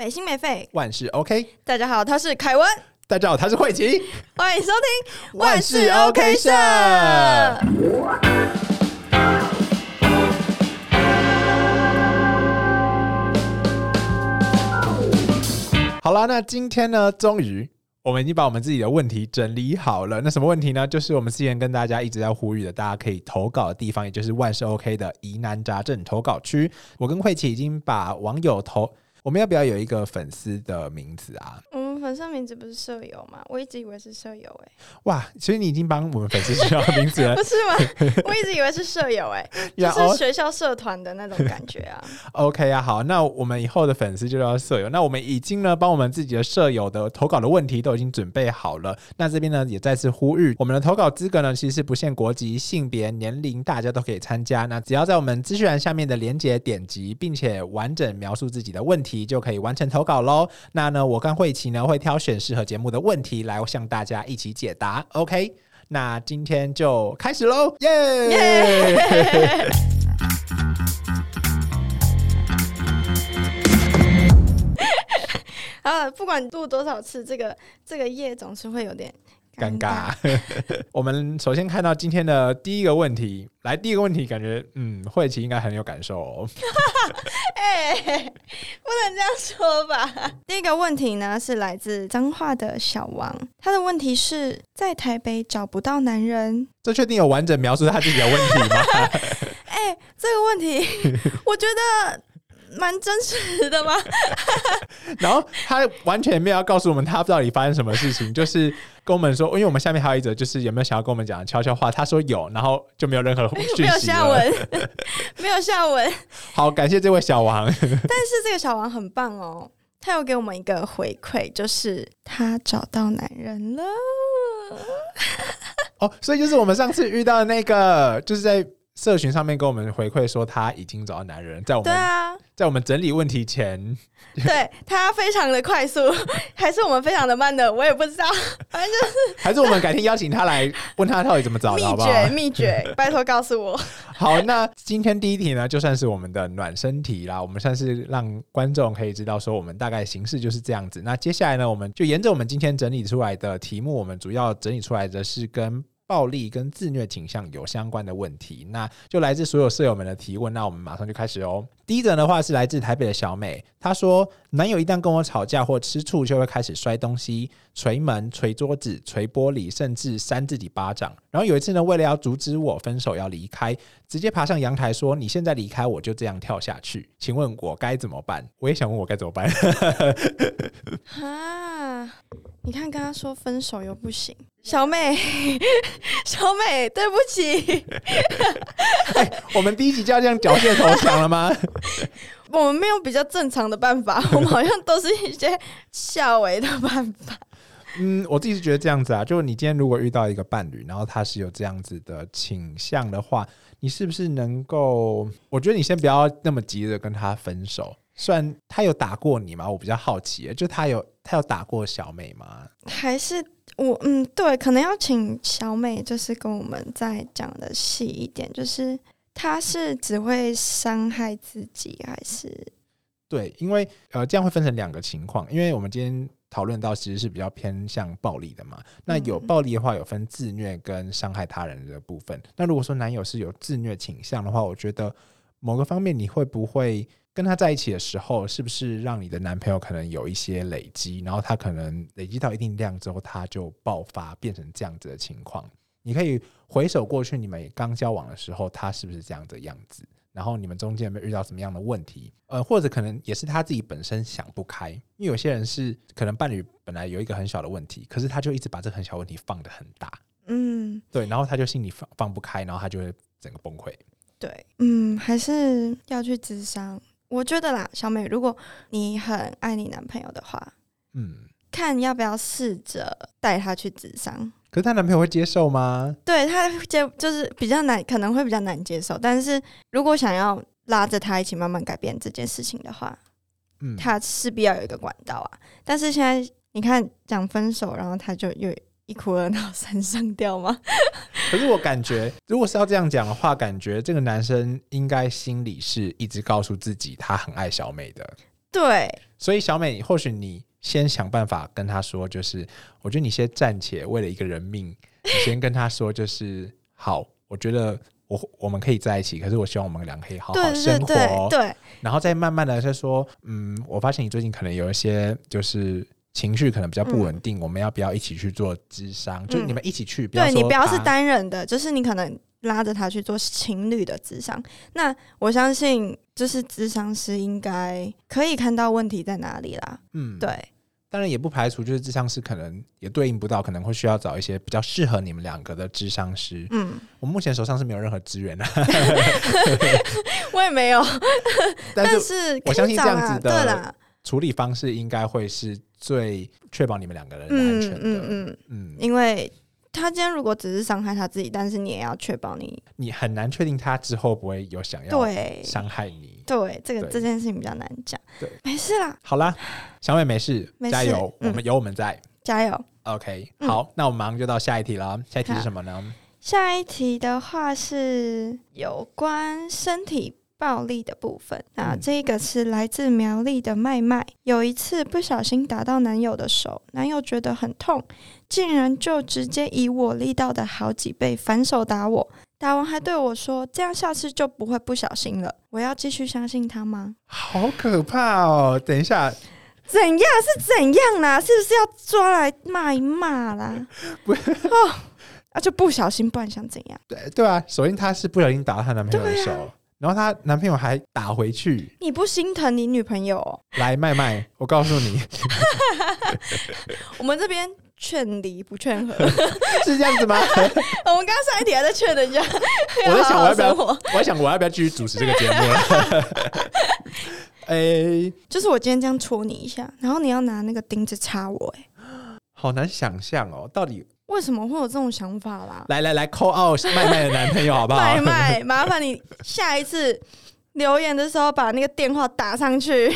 没心没肺，万事 OK。大家好，他是凯文，大家好，他是慧琪，欢迎收听万事 OK 社。好啦，那今天呢，终于我们已经把我们自己的问题整理好了。那什么问题呢？就是我们之前跟大家一直在呼吁的，大家可以投稿的地方，也就是万事 OK 的疑难杂症投稿区。我跟慧琪已经把网友投，我们要不要有一个粉丝的名字啊？粉丝名字不是舍友吗？我一直以为是舍友、欸，哇，所以你已经帮我们粉丝取好名字了 不。是吗？我一直以为是舍友、欸，就是学校社团的那种感觉啊。OK 啊，好，那我们以后的粉丝就叫舍友。那我们已经呢，帮我们自己的舍友的投稿的问题都已经准备好了。那这边呢，也再次呼吁，我们的投稿资格呢，其实是不限国籍、性别、年龄，大家都可以参加。那只要在我们资讯栏下面的连接点击，并且完整描述自己的问题，就可以完成投稿喽。那呢，我跟慧琪呢会挑选适合节目的问题来向大家一起解答。OK，那今天就开始喽，耶、耶啊，不管录多少次，这个这个夜总是会有点尴尬。我们首先看到今天的第一个问题，来第一个问题，感觉嗯，慧琪应该很有感受哦。哎、不能这样说吧。第一个问题呢是来自彰化的小王，他的问题是在台北找不到男人。这确定有完整描述他自己的问题吗？哎、这个问题 我觉得蛮真实的吗？然后他完全没有要告诉我们他到底发生什么事情，就是跟我们说，因为我们下面还有一则，就是有没有想要跟我们讲悄悄话？他说有，然后就没有任何讯没有。下文，没有下文。好，感谢这位小王。但是这个小王很棒哦，他有给我们一个回馈，就是他找到男人了。哦，所以就是我们上次遇到的那个，就是在社群上面跟我们回馈说他已经找到男人，在我们、对啊，在我们整理问题前，对他非常的快速，还是我们非常的慢的，我也不知道。反正就是还是我们改天邀请他来问他到底怎么找的，好不好？秘诀，秘诀，拜托告诉我。好，那今天第一题呢，就算是我们的暖身题啦。我们算是让观众可以知道说，我们大概形式就是这样子。那接下来呢，我们就沿着我们今天整理出来的题目，我们主要整理出来的是跟暴力跟自虐倾向有相关的问题，那就来自所有舍友们的提问。那我们马上就开始哦。第一则的话是来自台北的小美，她说男友一旦跟我吵架或吃醋，就会开始摔东西、捶门、捶桌子、捶玻璃，甚至扇自己巴掌。然后有一次呢，为了要阻止我分手要离开，直接爬上阳台说：“你现在离开，我就这样跳下去。”请问我该怎么办？我也想问我该怎么办。啊！你看，跟他说分手又不行，小美，小美，对不起，我们第一集就要这样缴械投降了吗？我们没有比较正常的办法，我们好像都是一些下围的办法。嗯，我自己是觉得这样子啊，就是你今天如果遇到一个伴侣，然后他是有这样子的倾向的话，你是不是能够？我觉得你先不要那么急着跟他分手。虽然他有打过你吗？我比较好奇，就他有他有打过小美吗？还是我嗯，对，可能要请小美，就是跟我们再讲的细一点，就是她是只会伤害自己，还是对，因为呃，这样会分成两个情况，因为我们今天讨论到其实是比较偏向暴力的嘛。那有嗯暴力的话，有分自虐跟伤害他人的部分。那如果说男友是有自虐倾向的话，我觉得某个方面你会不会跟他在一起的时候，是不是让你的男朋友可能有一些累积，然后他可能累积到一定量之后，他就爆发变成这样子的情况？你可以回首过去，你们刚交往的时候，他是不是这样的样子？然后你们中间有没有遇到什么样的问题？呃，或者可能也是他自己本身想不开，因为有些人是可能伴侣本来有一个很小的问题，可是他就一直把这个很小问题放得很大，嗯，对，然后他就心里放放不开，然后他就会整个崩溃。对，嗯，还是要去智商。我觉得啦，小美，如果你很爱你男朋友的话，嗯，看要不要试着带他去智商。可是她男朋友会接受吗？对他接就是比较难，可能会比较难接受。但是如果想要拉着他一起慢慢改变这件事情的话，嗯，他势必要有一个管道啊。但是现在你看讲分手，然后他就又一哭二闹三上吊吗？可是我感觉，如果是要这样讲的话，感觉这个男生应该心里是一直告诉自己他很爱小美的。对，所以小美，或许你先想办法跟他说，就是我觉得你先暂且为了一个人命，你先跟他说，就是好，我觉得我我们可以在一起，可是我希望我们两个可以好好对生对活，对对，然后再慢慢的再说，嗯，我发现你最近可能有一些就是。情绪可能比较不稳定，我们要不要一起去做智商？就嗯你们一起去，不要对你不要是单人的，就是你可能拉着他去做情侣的智商。那我相信，就是智商师应该可以看到问题在哪里啦。嗯，对，当然也不排除就是智商师可能也对应不到，可能会需要找一些比较适合你们两个的智商师。嗯，我目前手上是没有任何资源的，我也没有，但是但是我相信这样子的处理方式应该会是最确保你们两个人的安嗯全的。嗯嗯，嗯因为他今天如果只是伤害他自己，但是你也要确保你你很难确定他之后不会有想要对伤害你。对这个这件事情比较难讲。对，没事啦，好啦，小美没事，没事加油，嗯我们有我们在。加油。OK，嗯好，那我们马上就到下一题了。下一题是什么呢？下一题的话是有关身体暴力的部分。那嗯这个是来自苗栗的麦麦，有一次不小心打到男友的手，男友觉得很痛，竟然就直接以我力道的好几倍反手打我。打完还对我说：“这样下次就不会不小心了。”我要继续相信他吗？好可怕哦！等一下，怎样是怎样啦？是不是要抓来骂一骂啦？不哦，啊就不小心，不然想怎样？对对啊，首先她是不小心打到她男朋友的手，然后她男朋友还打回去。你不心疼你女朋友、哦？来，麦麦，我告诉你 我们这边劝离不劝和。是这样子吗？我们刚刚上一题还在劝人家，我在想我要不要我在想我要不要继续主持这个节目了？哎、就是我今天这样戳你一下，然后你要拿那个钉子插我、哎，好难想象哦，到底为什么会有这种想法啦？来来来，call out 麦麦的男朋友好不好？麦麦，麻烦你下一次留言的时候把那个电话打上去。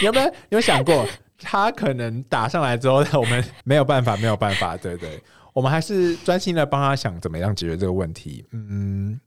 你有没有有想过，他可能打上来之后，我们没有办法，没有办法，对对，我们还是专心的帮他想怎么样解决这个问题。嗯，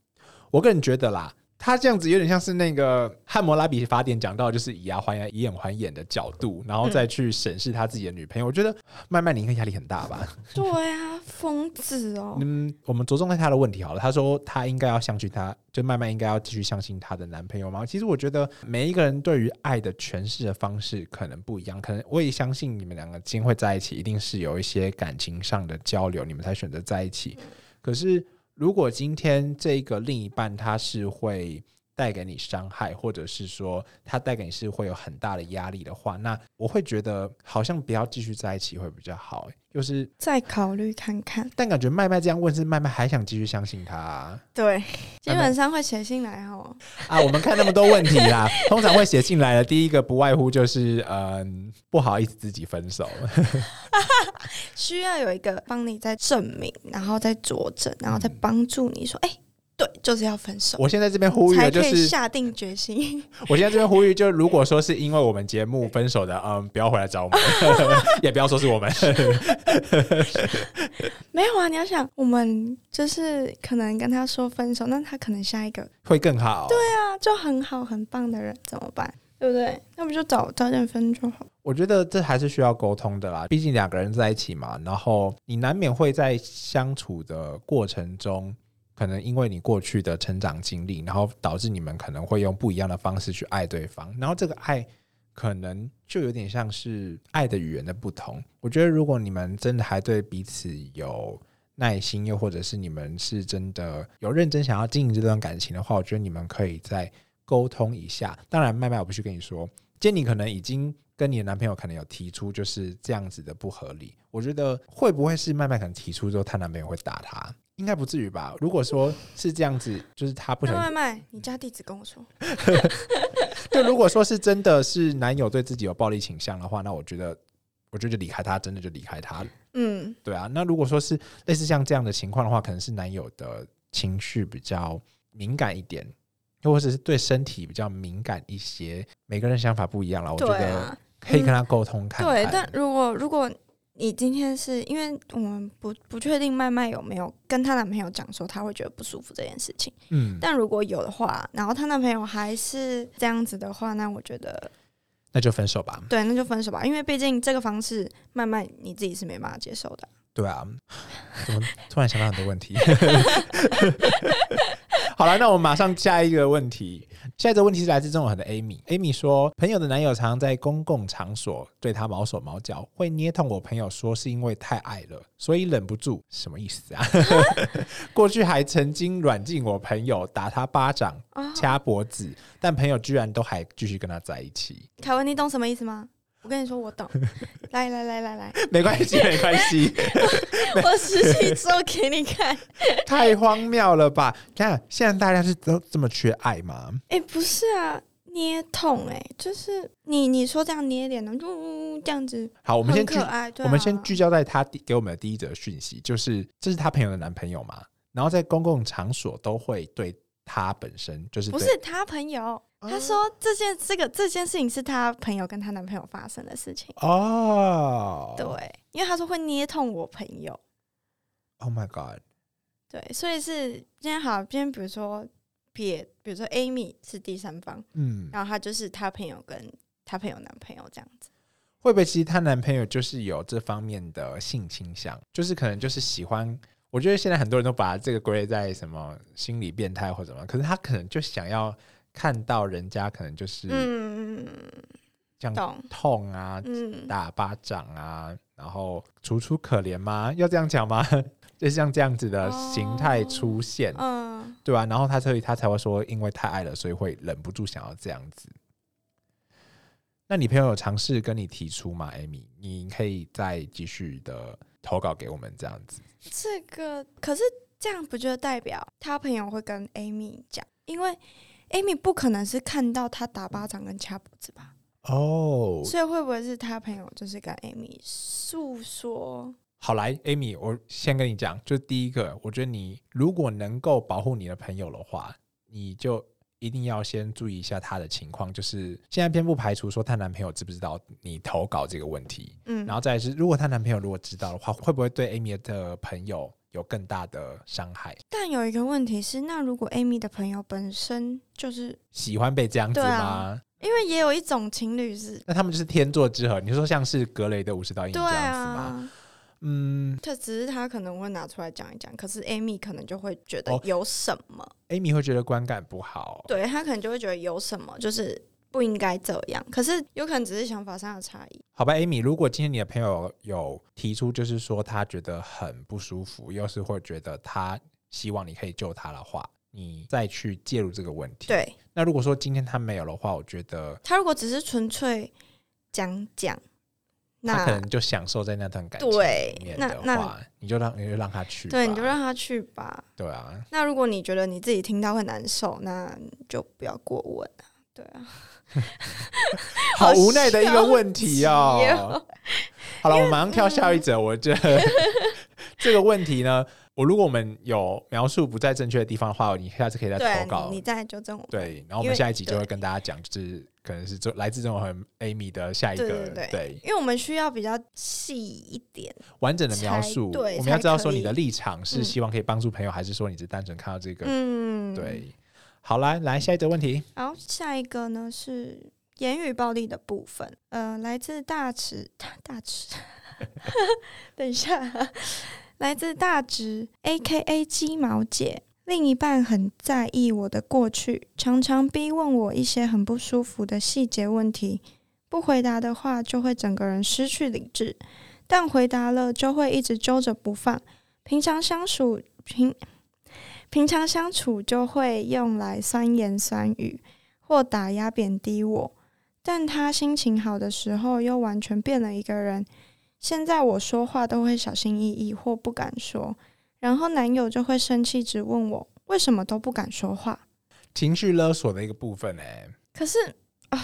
我个人觉得啦。他这样子有点像是那个《汉谟拉比法典》讲到，就是以牙还牙、以眼还眼的角度，然后再去审视他自己的女朋友。我觉得麦麦你应该压力很大吧？对啊，疯子哦！嗯，我们着重在他的问题好了。他说他应该要相信他，就麦麦应该要继续相信她的男朋友吗？其实我觉得每一个人对于爱的诠释的方式可能不一样，可能我也相信你们两个今天会在一起，一定是有一些感情上的交流，你们才选择在一起。可是如果今天这个另一半他是会带给你伤害，或者是说他带给你是会有很大的压力的话，那我会觉得好像不要继续在一起会比较好。就是再考虑看看。但感觉麦麦这样问是麦麦还想继续相信他啊对，基本上会写信来哦。啊我们看那么多问题啦，通常会写信来的第一个不外乎就是嗯不好意思自己分手，需要有一个帮你在证明，然后再佐证，然后再帮助你说，哎、对，就是要分手，我现在这边呼吁就是，下定决心。我现在这边呼吁就如果说是因为我们节目分手的，嗯，不要回来找我们，也不要说是我们，没有啊，你要想，我们就是可能跟他说分手，那他可能下一个会更好。对，啊就很好很棒的人怎么办？对不对？那不就早早点分就好。我觉得这还是需要沟通的啦，毕竟两个人在一起嘛，然后你难免会在相处的过程中。可能因为你过去的成长经历，然后导致你们可能会用不一样的方式去爱对方，然后这个爱可能就有点像是爱的语言的不同。我觉得如果你们真的还对彼此有耐心，又或者是你们是真的有认真想要经营这段感情的话，我觉得你们可以再沟通一下。当然，麦麦我不去跟你说，今天你可能已经跟你的男朋友可能有提出就是这样子的不合理，我觉得会不会是麦麦可能提出之后，她男朋友会打她？应该不至于吧？如果说是这样子，就是他不那想麦麦，你家地址跟我说。就如果说是真的是男友对自己有暴力倾向的话，那我觉得，我觉得就离开他，真的就离开他。嗯，对啊，那如果说是类似像这样的情况的话，可能是男友的情绪比较敏感一点，又或者是对身体比较敏感一些。每个人想法不一样了，我觉得啊，可以跟他沟通看看。对。但如果如果你今天是因为我们不不确定麦麦有没有跟她男朋友讲说她会觉得不舒服这件事情，嗯，但如果有的话，然后她男朋友还是这样子的话，那我觉得那就分手吧。对，那就分手吧，因为毕竟这个方式麦麦你自己是没办法接受的。对啊，怎么突然想到很多问题？好了，那我们马上下一个问题。下一个问题是来自中文的 Amy。Amy 说，朋友的男友常常在公共场所对她毛手毛脚，会捏痛我朋友，说是因为太爱了，所以忍不住。什么意思啊？过去还曾经软禁我朋友，打他巴掌，掐脖子，但朋友居然都还继续跟他在一起。凯文，你懂什么意思吗？我跟你说，我懂。来来来来来，没关系，没关系。我实际做给你看。太荒谬了吧？看，现在大家是都这么缺爱吗？哎，不是啊，捏痛哎，就是你你说这样捏脸呢，就这样子。好，我们先聚，我们先聚焦在他给我们的第一则讯息，就是这是他朋友的男朋友嘛，然后在公共场所都会对他本身就是不是他朋友。他说：“这件这个这件事情是他朋友跟他男朋友发生的事情哦。对，因为他说会捏痛我朋友。Oh my god！对，所以是今天好，今天比如说别，比如说 Amy 是第三方，嗯，然后他就是他朋友跟他朋友男朋友这样子，会不会其实她男朋友就是有这方面的性倾向，就是可能就是喜欢？我觉得现在很多人都把这个归类在什么心理变态或者什么，可是他可能就想要。”看到人家可能就是嗯这样痛啊，打巴掌啊，然后楚楚可怜吗？要这样讲吗？就像这样子的形态出现，嗯，对吧？然后他所以他才会说，因为太爱了，所以会忍不住想要这样子。那你朋友有尝试跟你提出吗艾米你可以再继续的投稿给我们这样子。这个可是这样，不就代表他朋友会跟 Amy 讲？因为 Amy 不可能是看到他打巴掌跟掐脖子吧？哦，所以会不会是他朋友就是跟 Amy 诉说？好来，Amy，我先跟你讲，就第一个，我觉得你如果能够保护你的朋友的话，你就一定要先注意一下他的情况。就是现在偏不排除说她男朋友知不知道你投稿这个问题，嗯，然后再是如果她男朋友如果知道的话，会不会对 Amy 的朋友？有更大的伤害，但有一个问题是，那如果 Amy 的朋友本身就是喜欢被这样子吗？因为也有一种情侣是，那他们就是天作之合。你说像是格雷的五十道阴影这样子吗？嗯，他只是他可能会拿出来讲一讲，可是 Amy 可能就会觉得有什么，Amy 会觉得观感不好，对他可能就会觉得有什么，就是。不应该这样，可是有可能只是想法上的差异。好吧，Amy，如果今天你的朋友有提出，就是说他觉得很不舒服，又是会觉得他希望你可以救他的话，你再去介入这个问题。对。那如果说今天他没有的话，我觉得他如果只是纯粹讲讲，他可能就享受在那段感情里面的话，你就让你就让他去，对，你就让他去吧。对啊。那如果你觉得你自己听到会难受，那就不要过问对啊。好无奈的一个问题哦。好了，我马上跳下一则。我这 这个问题呢，我如果我们有描述不在正确的地方的话，你下次可以再投稿，你再纠正我。对，然后我们下一集就会跟大家讲，就是可能是这来自这种很 Amy 的下一个对，因为我们需要比较细一点、完整的描述。对，我们要知道说你的立场是希望可以帮助朋友，还是说你是单纯看到这个？嗯，对。好，来来下一个问题。好，下一个呢是言语暴力的部分。呃，来自大池大池，等一下，来自大直 A.K.A 鸡毛姐。另一半很在意我的过去，常常逼问我一些很不舒服的细节问题。不回答的话，就会整个人失去理智；但回答了，就会一直揪着不放。平常相处平。平常相处就会用来酸言酸语或打压贬低我，但他心情好的时候又完全变了一个人。现在我说话都会小心翼翼或不敢说，然后男友就会生气，直问我为什么都不敢说话。情绪勒索的一个部分哎，可是啊，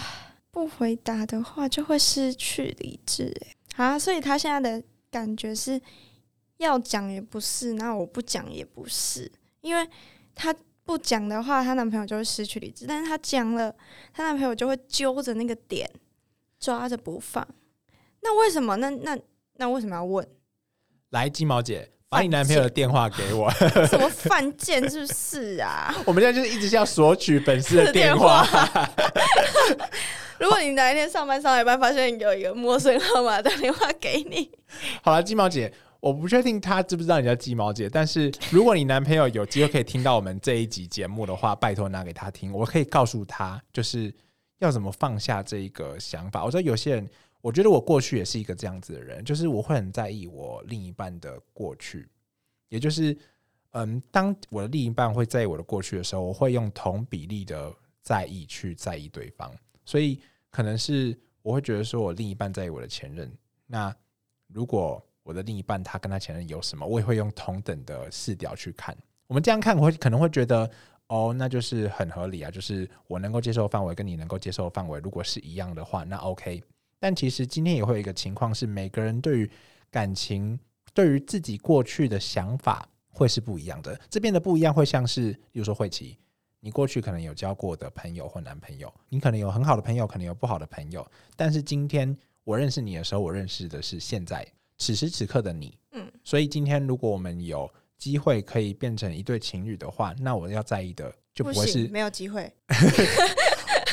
不回答的话就会失去理智哎啊，所以他现在的感觉是要讲也不是，那我不讲也不是。因为他不讲的话，她男朋友就会失去理智；但是她讲了，她男朋友就会揪着那个点抓着不放。那为什么？那那那为什么要问？来，鸡毛姐，把你男朋友的电话给我。什么犯贱是不是啊？我们现在就是一直要索取粉丝的电话。如果你哪一天上班上一班，发现有一个陌生号码打电话给你，好了，鸡毛姐，我不确定他知不知道你叫鸡毛姐，但是如果你男朋友有机会可以听到我们这一集节目的话，拜托拿给他听，我可以告诉他，就是要怎么放下这一个想法。我知道有些人，我觉得我过去也是一个这样子的人，就是我会很在意我另一半的过去，也就是，嗯，当我的另一半会在意我的过去的时候，我会用同比例的在意去在意对方，所以可能是我会觉得说我另一半在意我的前任，那如果我的另一半他跟他前任有什么，我也会用同等的视角去看。我们这样看，我会可能会觉得，哦，那就是很合理啊，就是我能够接受范围跟你能够接受范围，如果是一样的话，那 OK。但其实今天也会有一个情况是，每个人对于感情、对于自己过去的想法会是不一样的。这边的不一样会像是，比如说慧琪，你过去可能有交过的朋友或男朋友，你可能有很好的朋友，可能有不好的朋友，但是今天我认识你的时候，我认识的是现在此时此刻的你。嗯，所以今天如果我们有机会可以变成一对情侣的话，那我要在意的就不会是行，没有机会。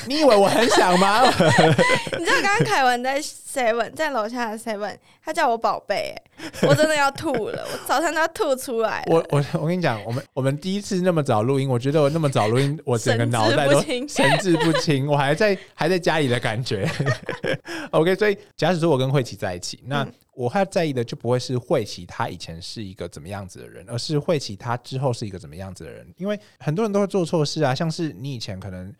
你以为我很想吗？你知道刚刚凯文在 Seven，在楼下的 Seven，他叫我宝贝，哎，我真的要吐了，我早上都要吐出来了。我我我跟你讲，我们我们第一次那么早录音，我觉得我那么早录音，我整个脑袋都神志不清神志不清，我还在还在家里的感觉。OK，所以假使说我跟慧琪在一起，那嗯我还在意的就不会是慧琪她以前是一个怎么样子的人，而是慧琪她之后是一个怎么样子的人。因为很多人都会做错事啊，像是你以前可能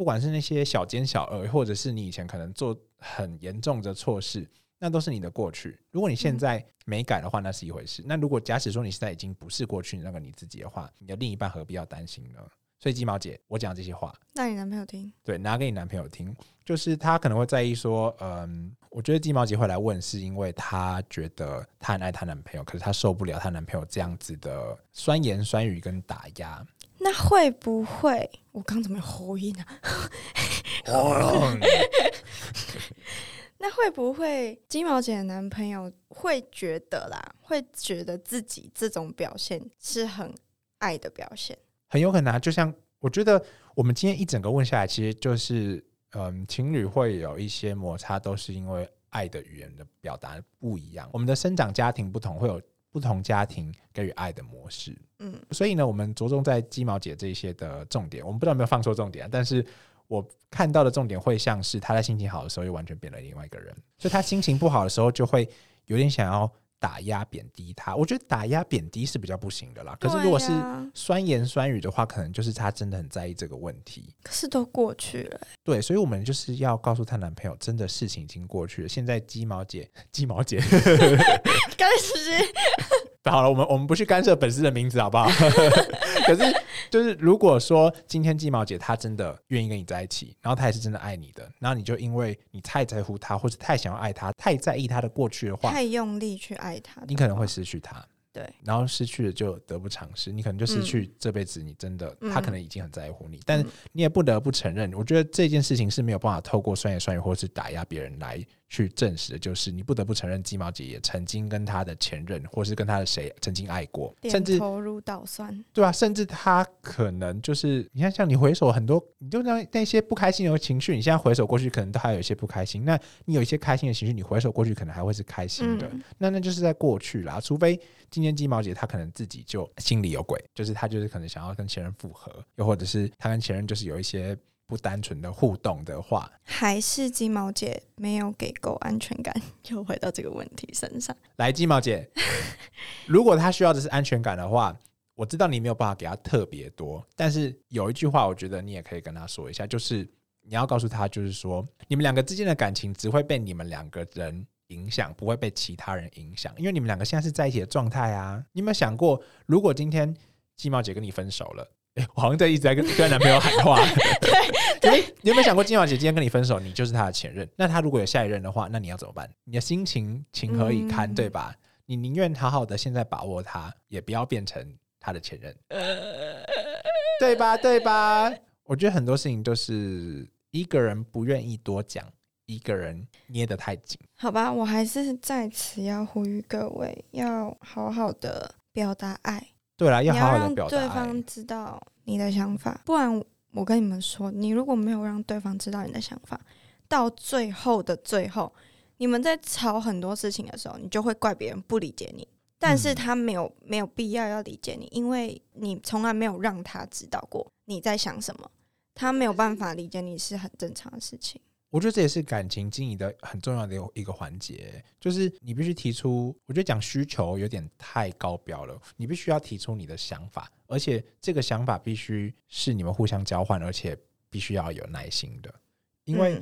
不管是那些小奸小恶，或者是你以前可能做很严重的错事，那都是你的过去。如果你现在没改的话，那是一回事。那如果假使说你现在已经不是过去那个你自己的话，你的另一半何必要担心呢？所以鸡毛姐，我讲这些话，那你男朋友听，对，拿给你男朋友听，就是他可能会在意说，嗯，我觉得鸡毛姐会来问，是因为她觉得她很爱她男朋友，可是她受不了她男朋友这样子的酸言酸语跟打压。那会不会？我刚怎么有喉音啊？那会不会金毛姐的男朋友会觉得啦，会觉得自己这种表现是很爱的表现？很有可能啊，就像我觉得我们今天一整个问下来，其实就是，嗯，情侣会有一些摩擦，都是因为爱的语言的表达不一样。我们的生长家庭不同，会有不同家庭给予爱的模式。嗯，所以呢，我们着重在鸡毛姐这一些的重点，我们不知道有没有放错重点、啊，但是我看到的重点会像是她在心情好的时候又完全变了另外一个人，所以她心情不好的时候就会有点想要打压贬低他。我觉得打压贬低是比较不行的啦，可是如果是酸言酸语的话，可能就是他真的很在意这个问题。可是都过去了，对，所以我们就是要告诉她男朋友，真的事情已经过去了。现在鸡毛姐，鸡毛姐，开始 好了，我们我们不去干涉粉丝的名字，好不好？可是就是如果说今天鸡毛姐她真的愿意跟你在一起，然后她也是真的爱你的，然后你就因为你太在乎她，或者太想要爱她，太在意她的过去的话，太用力去爱她，你可能会失去她。对，然后失去了就得不偿失，你可能就失去这辈子你真的，嗯他可能已经很在乎你，但你也不得不承认，我觉得这件事情是没有办法透过酸言酸语或是打压别人来去证实的，就是你不得不承认鸡毛姐也曾经跟她的前任或是跟她的谁曾经爱过，甚至点头如捣蒜，对啊，甚至她可能就是你看，像你回首很多，你就那那些不开心的情绪，你现在回首过去，可能都还有一些不开心。那你有一些开心的情绪，你回首过去，可能还会是开心的。嗯那那就是在过去啦，除非今天鸡毛姐她可能自己就心里有鬼，就是她就是可能想要跟前任复合，又或者是她跟前任就是有一些不单纯的互动的话，还是金毛姐没有给够安全感，又回到这个问题身上。来，鸡毛姐，如果她需要的是安全感的话，我知道你没有办法给她特别多，但是有一句话，我觉得你也可以跟她说一下，就是你要告诉她，就是说你们两个之间的感情只会被你们两个人影响，不会被其他人影响，因为你们两个现在是在一起的状态啊。你有没有想过，如果今天鸡毛姐跟你分手了？诶 我好像在一直在跟跟男朋友喊话。对，你有没有想过，金毛姐今天跟你分手，你就是她的前任？那她如果有下一任的话，那你要怎么办？你的心情情何以堪，嗯对吧？你宁愿好好的现在把握她，也不要变成她的前任，对吧？对吧？我觉得很多事情都是一个人不愿意多讲，一个人捏得太紧。好吧，我还是在此要呼吁各位，要好好的表达爱，对啦，要好好让表达对方。知道你的想法，不然我跟你们说，你如果没有让对方知道你的想法，到最后的最后，你们在吵很多事情的时候，你就会怪别人不理解你，但是嗯他没有没有必要要理解你，因为你从来没有让他知道过你在想什么，他没有办法理解你是很正常的事情。我觉得这也是感情经营的很重要的一个环节，就是你必须提出。我觉得讲需求有点太高标了，你必须要提出你的想法，而且这个想法必须是你们互相交换，而且必须要有耐心的。因为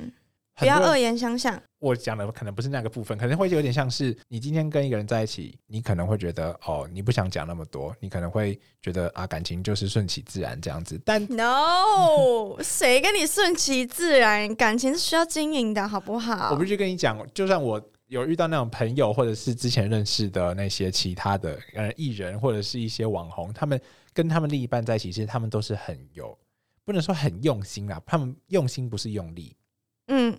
不要恶言相向，我讲的可能不是那个部分，可能会有点像是你今天跟一个人在一起，你可能会觉得哦，你不想讲那么多，你可能会觉得啊，感情就是顺其自然这样子。但 No，谁跟你顺其自然？感情是需要经营的，好不好？我必须跟你讲，就算我有遇到那种朋友，或者是之前认识的那些其他的呃艺人，或者是一些网红，他们跟他们另一半在一起，其实他们都是很有，不能说很用心啦，他们用心不是用力，嗯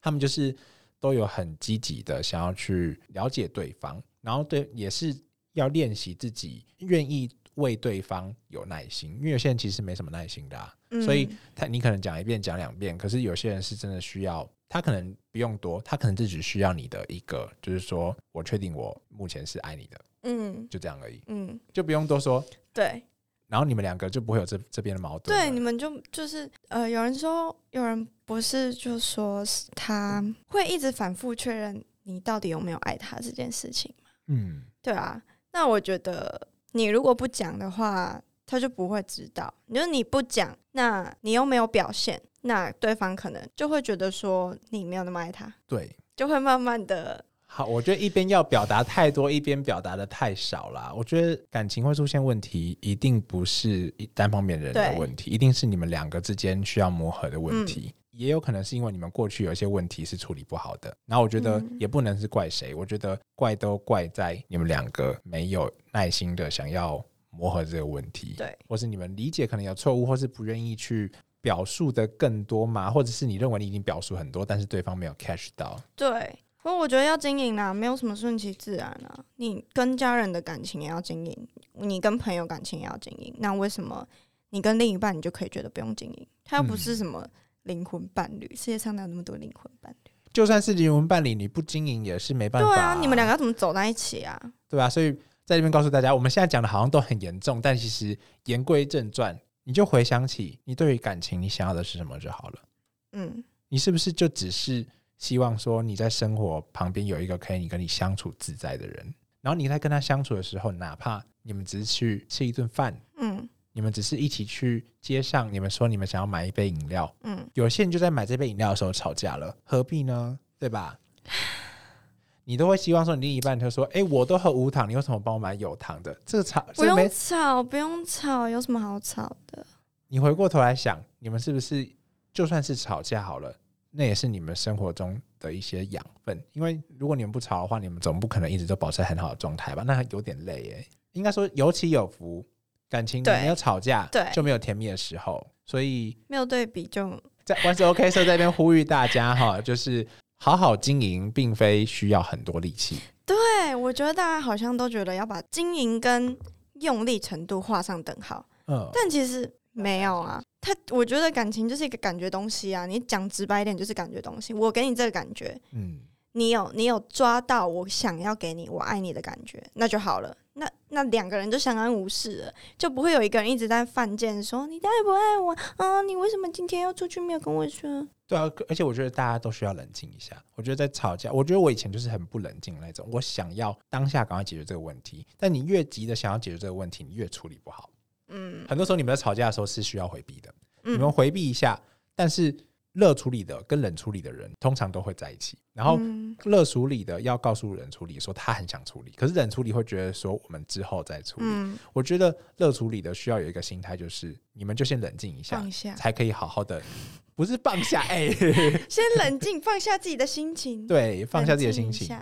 他们就是都有很积极的想要去了解对方，然后对也是要练习自己愿意为对方有耐心，因为有些人其实没什么耐心的啊，嗯，所以他你可能讲一遍讲两遍，可是有些人是真的需要，他可能不用多，他可能就只需要你的一个，就是说我确定我目前是爱你的，嗯。就这样而已，嗯，就不用多说，对然后你们两个就不会有这这边的矛盾。对，你们就就是呃，有人说，有人不是就说是他会一直反复确认你到底有没有爱他这件事情嘛？嗯，对啊，那我觉得你如果不讲的话，他就不会知道。就是你不讲，那你又没有表现，那对方可能就会觉得说你没有那么爱他，对。就会慢慢的好，我觉得一边要表达太多，一边表达的太少啦。我觉得感情会出现问题，一定不是一单方面人的问题，一定是你们两个之间需要磨合的问题。也有可能是因为你们过去有一些问题是处理不好的，然后我觉得嗯也不能是怪谁，我觉得怪都怪在你们两个没有耐心的想要磨合这个问题，对，或是你们理解可能有错误，或是不愿意去表述的更多嘛，或者是你认为你已经表述很多，但是对方没有 catch 到，对。不过我觉得要经营啦，没有什么顺其自然啊。你跟家人的感情也要经营，你跟朋友感情也要经营。那为什么你跟另一半你就可以觉得不用经营？他又不是嗯什么灵魂伴侣，世界上哪有那么多灵魂伴侣？就算是灵魂伴侣，你不经营也是没办法、对啊，你们两个要怎么走在一起啊？对啊，所以在这边告诉大家，我们现在讲的好像都很严重，但其实言归正传，你就回想起你对于感情你想要的是什么就好了。嗯，你是不是就只是希望说你在生活旁边有一个可以你跟你相处自在的人，然后你在跟他相处的时候，哪怕你们只是去吃一顿饭，嗯你们只是一起去街上，你们说你们想要买一杯饮料，嗯，有些人就在买这杯饮料的时候吵架了，何必呢？对吧？你都会希望说你另一半就说：“哎、我都喝无糖，你为什么帮我买有糖的？”这个吵，不用。吵，不用吵，有什么好吵的？你回过头来想，你们是不是就算是吵架好了，那也是你们生活中的一些养分？因为如果你们不吵的话，你们总不可能一直都保持很好的状态吧？那有点累耶。应该说有起有伏，感情没有吵架，对就没有甜蜜的时候。所以没有对比就在万事 OK 社在这边呼吁大家哈，就是好好经营，并非需要很多力气。对。我觉得大家好像都觉得要把经营跟用力程度画上等号，嗯，但其实没有啊。他我觉得感情就是一个感觉东西啊，你讲直白一点就是感觉东西。我给你这个感觉，嗯，你有你有抓到我想要给你我爱你的感觉，那就好了。那那两个人就相安无事了，就不会有一个人一直在犯贱说你爱不爱我啊？你为什么今天要出去没有跟我说？对啊，而且我觉得大家都需要冷静一下。我觉得在吵架，我觉得我以前就是很不冷静那种，我想要当下赶快解决这个问题，但你越急的想要解决这个问题，你越处理不好。嗯很多时候你们在吵架的时候是需要回避的，你们嗯，回避一下，但是热处理的跟冷处理的人通常都会在一起，然后嗯。热处理的要告诉冷处理说他很想处理，可是冷处理会觉得说我们之后再处理。嗯。我觉得热处理的需要有一个心态，就是你们就先冷静一下，下，才可以好好的，不是放下，哎、先冷静，放下自己的心情，对，放下自己的心情。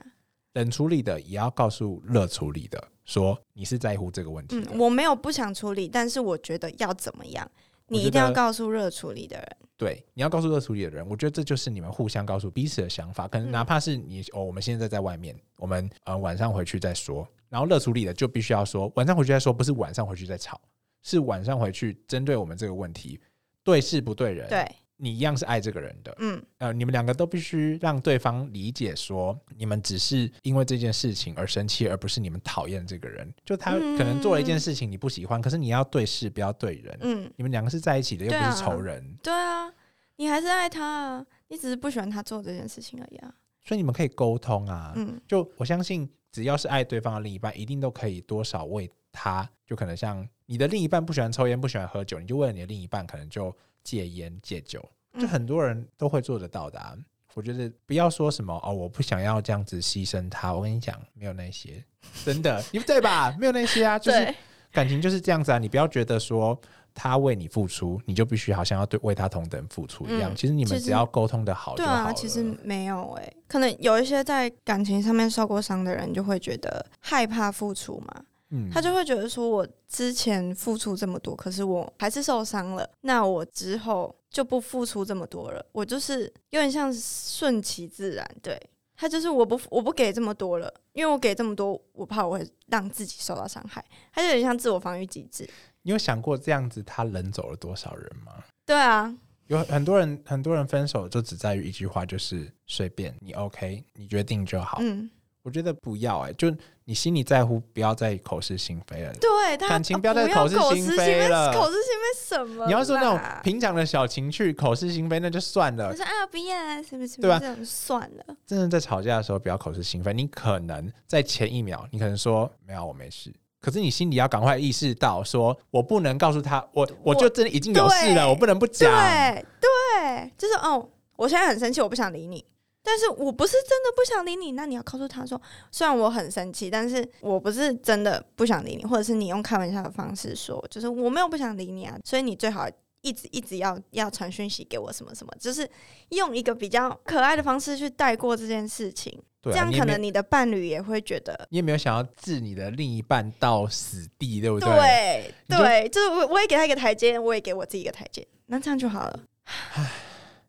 冷处理的也要告诉热处理的说你是在乎这个问题我没有不想处理，但是我觉得要怎么样，你一定要告诉热处理的人。对，你要告诉热处理的人，我觉得这就是你们互相告诉彼此的想法。可能嗯哪怕是你、哦，我们现在在外面，我们呃晚上回去再说。然后热处理的就必须要说晚上回去再说，不是晚上回去再吵，是晚上回去针对我们这个问题对事不对人，对，你一样是爱这个人的，嗯呃，你们两个都必须让对方理解说，你们只是因为这件事情而生气，而不是你们讨厌这个人。就他可能做了一件事情你不喜欢，可是你要对事不要对人。嗯，你们两个是在一起的，又不是仇人，对啊，你还是爱他啊，你只是不喜欢他做这件事情而已啊。所以你们可以沟通啊。嗯就我相信，只要是爱对方的另一半，一定都可以多少为他，就可能像你的另一半不喜欢抽烟、不喜欢喝酒，你就为了你的另一半，可能就戒烟戒酒，就嗯很多人都会做得到的、啊。我觉得不要说什么哦，我不想要这样子牺牲他。我跟你讲，没有那些，真的，你不对吧？没有那些啊，就是，感情就是这样子啊。你不要觉得说他为你付出，你就必须好像要对为他同等付出一样。嗯其实你们只要沟通的好就对。啊，其实没有哎、可能有一些在感情上面受过伤的人，就会觉得害怕付出嘛，嗯他就会觉得说，我之前付出这么多，可是我还是受伤了，那我之后就不付出这么多了，我就是有点像顺其自然，对他就是我不我不给这么多了，因为我给这么多，我怕我会让自己受到伤害，他就有点像自我防御机制。你有想过这样子他人走了多少人吗？对啊，有很多人，很多人分手就只在于一句话，就是随便你 OK，你决定就好。嗯，我觉得不要哎、就你心里在乎，不要再口是心非了。对他感情不要再不口是心非了口是心非什么？你要说那种平常的小情趣，口是心非，那就算了我。说啊，不要啊，是不是？对吧算了。真的在吵架的时候，不要口是心非。你可能在前一秒，你可能说没有，我没事。可是你心里要赶快意识到，说我不能告诉他，我我就真的已经有事了，对我不能不讲。对对，就是哦，我现在很生气，我不想理你。但是我不是真的不想理你，那你要告诉他说，虽然我很生气，但是我不是真的不想理你，或者是你用开玩笑的方式说，就是我没有不想理你啊，所以你最好一直一直要要传讯息给我什么什么，就是用一个比较可爱的方式去带过这件事情，对啊，这样可能你的伴侣也会觉得你有没有想要置你的另一半到死地，对不对？对对，就是我我也给他一个台阶，我也给我自己一个台阶，那这样就好了。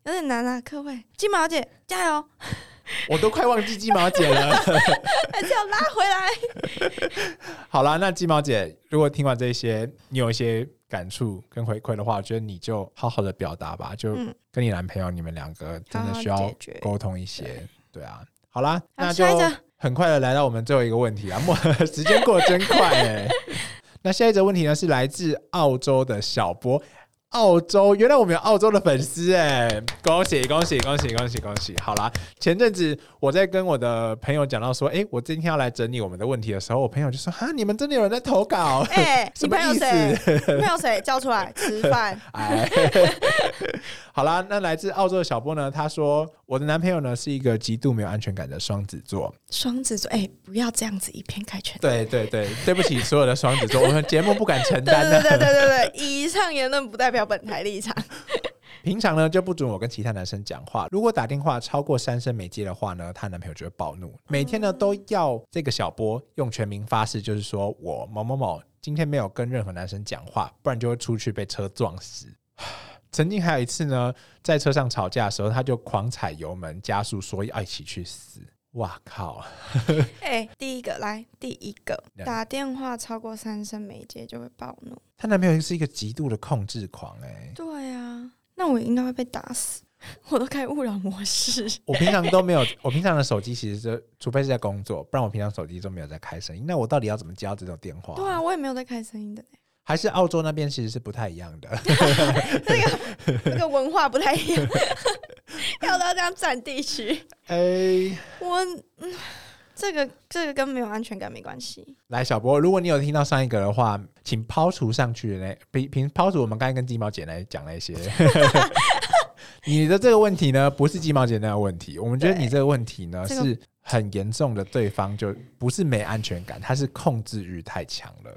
有点难啊，各位，金毛姐加油，我都快忘记鸡毛姐了。还是要拉回来。好啦，那鸡毛姐，如果听完这些，你有一些感触跟回馈的话，我觉得你就好好的表达吧，就嗯跟你男朋友，你们两个真的需要沟通一些。对啊，好啦，那就很快的来到我们最后一个问题啊，莫时间过得真快哎、那下一则问题呢是来自澳洲的小波。澳洲，原来我们有澳洲的粉丝哎，恭喜恭喜恭喜恭喜恭喜！好啦，前阵子我在跟我的朋友讲到说，哎、我今天要来整理我们的问题的时候，我朋友就说：“哈，你们真的有人在投稿？哎、什么你朋友意谁？思？你朋友谁？叫出来吃饭。哎，好啦，那来自澳洲的小波呢，他说我的男朋友呢是一个极度没有安全感的双子座。双子座，哎、不要这样子以偏概全。对对对，对不起所有的双子座，我们节目不敢承担 的。对对对对对，以上言论不代表本台立场。平常呢就不准我跟其他男生讲话，如果打电话超过三声没接的话呢，她男朋友就会暴怒。每天呢都要这个小波用全名发誓，就是说我某某某今天没有跟任何男生讲话，不然就会出去被车撞死。曾经还有一次呢，在车上吵架的时候，他就狂踩油门加速，说要一起去死。哇靠！哎、第一个来，第一个打电话超过三声没接就会暴怒。她男朋友是一个极度的控制狂哎、对啊，那我应该会被打死。我都开勿扰模式。我平常都没有，我平常的手机其实就，除非是在工作，不然我平常手机都没有在开声音。那我到底要怎么接到这种电话？对啊，我也没有在开声音的呢。还是澳洲那边其实是不太一样的。这个文化不太一样，要到这样占地区。哎、我嗯，这个这个跟没有安全感没关系。来，小波，如果你有听到上一个的话，请抛除上去的那，比平抛除我们刚才跟鸡毛姐来讲那些。你的这个问题呢，不是鸡毛姐那个问题，我们觉得你这个问题呢这个是很严重的，对方就不是没安全感，他是控制欲太强了，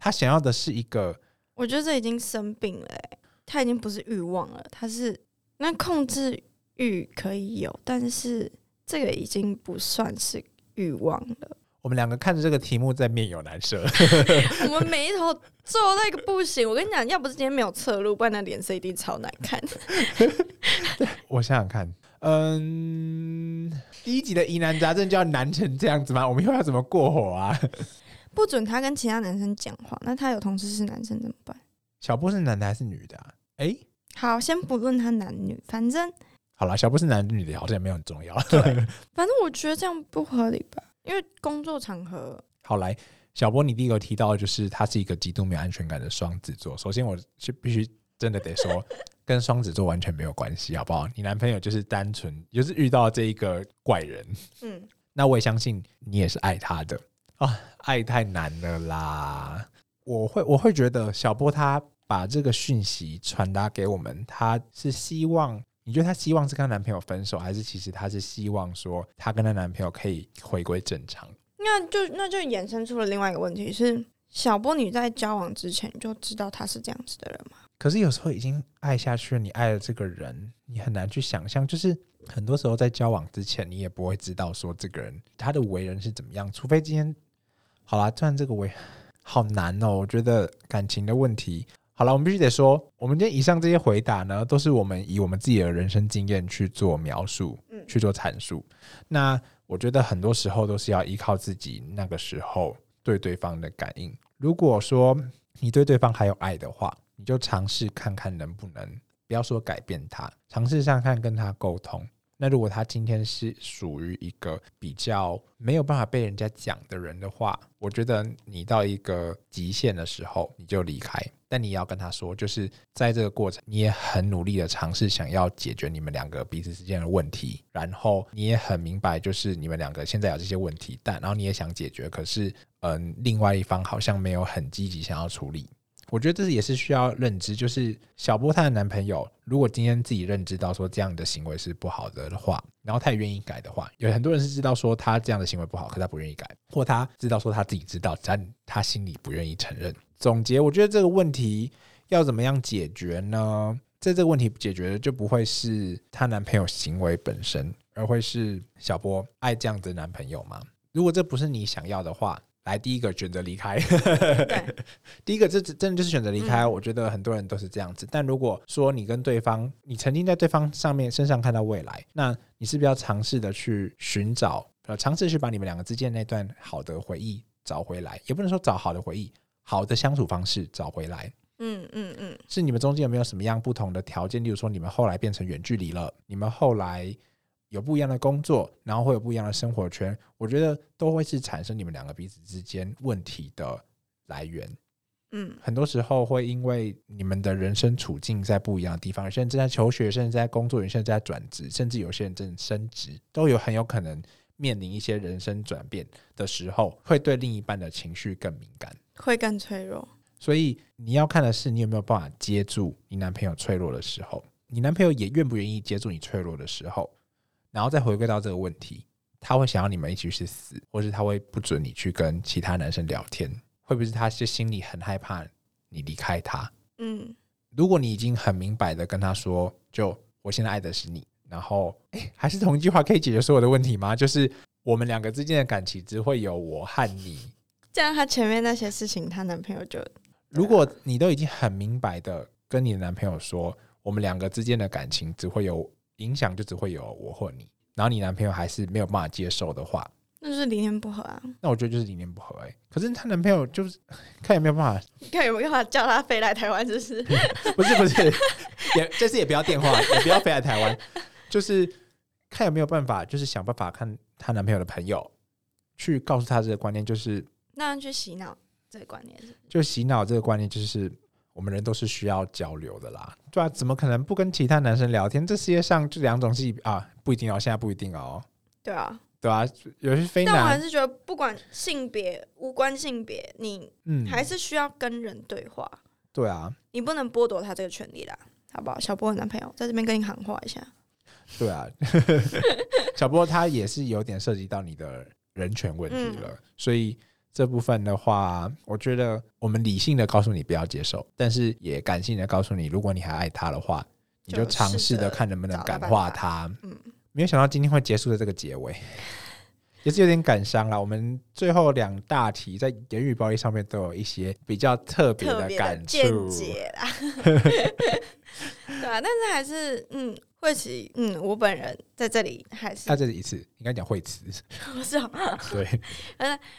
他想要的是一个我觉得这已经生病了、欸，他已经不是欲望了，他是那控制欲可以有，但是这个已经不算是欲望了。我们两个看着这个题目在面有难色。我们眉头皱到一个不行。我跟你讲，要不是今天没有侧录，不然那脸色一定超难看。我想想看，嗯，第一集的疑难杂症就要难成这样子吗？我们以后要怎么过火啊？不准他跟其他男生讲话，那他有同事是男生怎么办？小波是男的还是女的啊？哎、好，先不论他男女，反正好了，小波是男的女的，好像也没有很重要。反正我觉得这样不合理吧，因为工作场合，好来，小波，你第一个提到的就是他是一个极度没有安全感的双子座。首先，我是必须真的得说，跟双子座完全没有关系，好不好？你男朋友就是单纯就是遇到这一个怪人，嗯，那我也相信你也是爱他的啊，爱太难了啦。我会我会觉得小波他把这个讯息传达给我们，他是希望你觉得他希望是跟她男朋友分手，还是其实他是希望说她跟她男朋友可以回归正常？那就那就衍生出了另外一个问题是，小波你在交往之前就知道他是这样子的人吗？可是有时候已经爱下去了，你爱了这个人，你很难去想象，就是很多时候在交往之前，你也不会知道说这个人他的为人是怎么样，除非今天好啦，虽然这个为好难哦，我觉得感情的问题。好了，我们必须得说，我们今天以上这些回答呢，都是我们以我们自己的人生经验去做描述，嗯去做阐述。那我觉得很多时候都是要依靠自己那个时候对对方的感应。如果说你对对方还有爱的话，你就尝试看看能不能，不要说改变他，尝试上看跟他沟通。那如果他今天是属于一个比较没有办法被人家讲的人的话，我觉得你到一个极限的时候你就离开。但你也要跟他说，就是在这个过程，你也很努力的尝试想要解决你们两个彼此之间的问题，然后你也很明白，就是你们两个现在有这些问题，但然后你也想解决，可是嗯，另外一方好像没有很积极想要处理。我觉得这也是需要认知，就是小波她的男朋友，如果今天自己认知到说这样的行为是不好的的话，然后他也愿意改的话，有很多人是知道说他这样的行为不好，可他不愿意改，或他知道说他自己知道，但他心里不愿意承认。总结，我觉得这个问题要怎么样解决呢？在这个问题解决的就不会是她男朋友行为本身，而会是小波爱这样子的男朋友吗？如果这不是你想要的话，来第一个选择离开。对，第一个，这真的就是选择离开。我觉得很多人都是这样子。但如果说你跟对方，你曾经在对方上面身上看到未来，那你是不是要尝试的去寻找，呃，尝试去把你们两个之间那段好的回忆找回来？也不能说找好的回忆，好的相处方式找回来。嗯嗯嗯，是你们中间有没有什么样不同的条件？例如说，你们后来变成远距离了，你们后来有不一样的工作，然后会有不一样的生活圈，我觉得都会是产生你们两个彼此之间问题的来源。嗯很多时候会因为你们的人生处境在不一样的地方，有些人正在求学，甚至在工作，有些人正在转职，甚至有些人正升职，都有很有可能面临一些人生转变的时候，会对另一半的情绪更敏感。会更脆弱。所以你要看的是你有没有办法接住你男朋友脆弱的时候，你男朋友也愿不愿意接住你脆弱的时候，然后再回归到这个问题，他会想要你们一起去死，或是他会不准你去跟其他男生聊天，会不会是他是心里很害怕你离开他？嗯如果你已经很明白的跟他说，就我现在爱的是你，然后诶，还是同一句话可以解决所有的问题吗？就是我们两个之间的感情只会有我和你，这样她前面那些事情，她男朋友就如果你都已经很明白的跟你的男朋友说，我们两个之间的感情只会有影响，就只会有我或你，然后你男朋友还是没有办法接受的话，那就是理念不合啊。那我觉得就是理念不合哎、可是她男朋友就是 看有没有办法，看有没有办法叫他飞来台湾？就是不是不是，也这次也不要电话，也不要飞来台湾，就是看有没有办法，就是想办法看她男朋友的朋友去告诉她这个观念，就是那样去洗脑这个观念是就洗脑这个观念，就是我们人都是需要交流的啦，对啊，怎么可能不跟其他男生聊天？这世界上就两种系啊，不一定哦，现在不一定哦，对啊。对啊，有些非但我还，是觉得，不管性别无关性别，你嗯，还是需要跟人对话，对啊，你不能剥夺他这个权利啦，好不好？小波的男朋友在这边跟你喊话一下，对啊，小波他也是有点涉及到你的人权问题了，所以这部分的话，我觉得我们理性的告诉你不要接受，但是也感性的告诉你，如果你还爱他的话，你就就尝试的看能不能感化他。嗯，没有想到今天会结束的这个结尾，也是有点感伤啦。我们最后两大题在言语暴力上面都有一些比较特别的感见触。解啦，对啊，但是还是嗯，慧琪，嗯，我本人在这里还是他这里一次应该讲惠慈，不是哦对，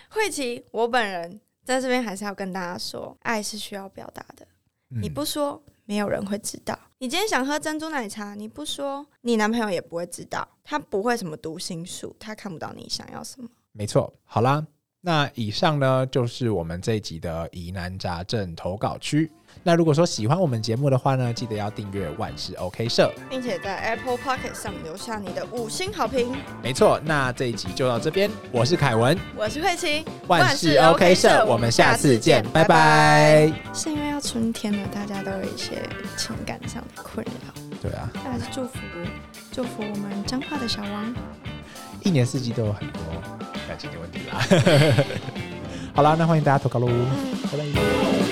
慧琪，我本人在这边还是要跟大家说，爱是需要表达的，你嗯不说没有人会知道。你今天想喝珍珠奶茶，你不说，你男朋友也不会知道，他不会什么读心术，他看不到你想要什么。没错，好啦，那以上呢就是我们这一集的疑难杂症投稿区。那如果说喜欢我们节目的话呢，记得要订阅万事 OK 社，并且在 Apple Pocket 上留下你的五星好评。没错，那这一集就到这边，我是凯文，我是慧琴，万事 OK 社，我们下次见，拜拜。是因为要春天了，大家都有一些情感上的困扰。对啊，那还是祝福祝福我们彰化的小王。一年四季都有很多感情的问题啦。好啦，那欢迎大家投稿喽，拜拜。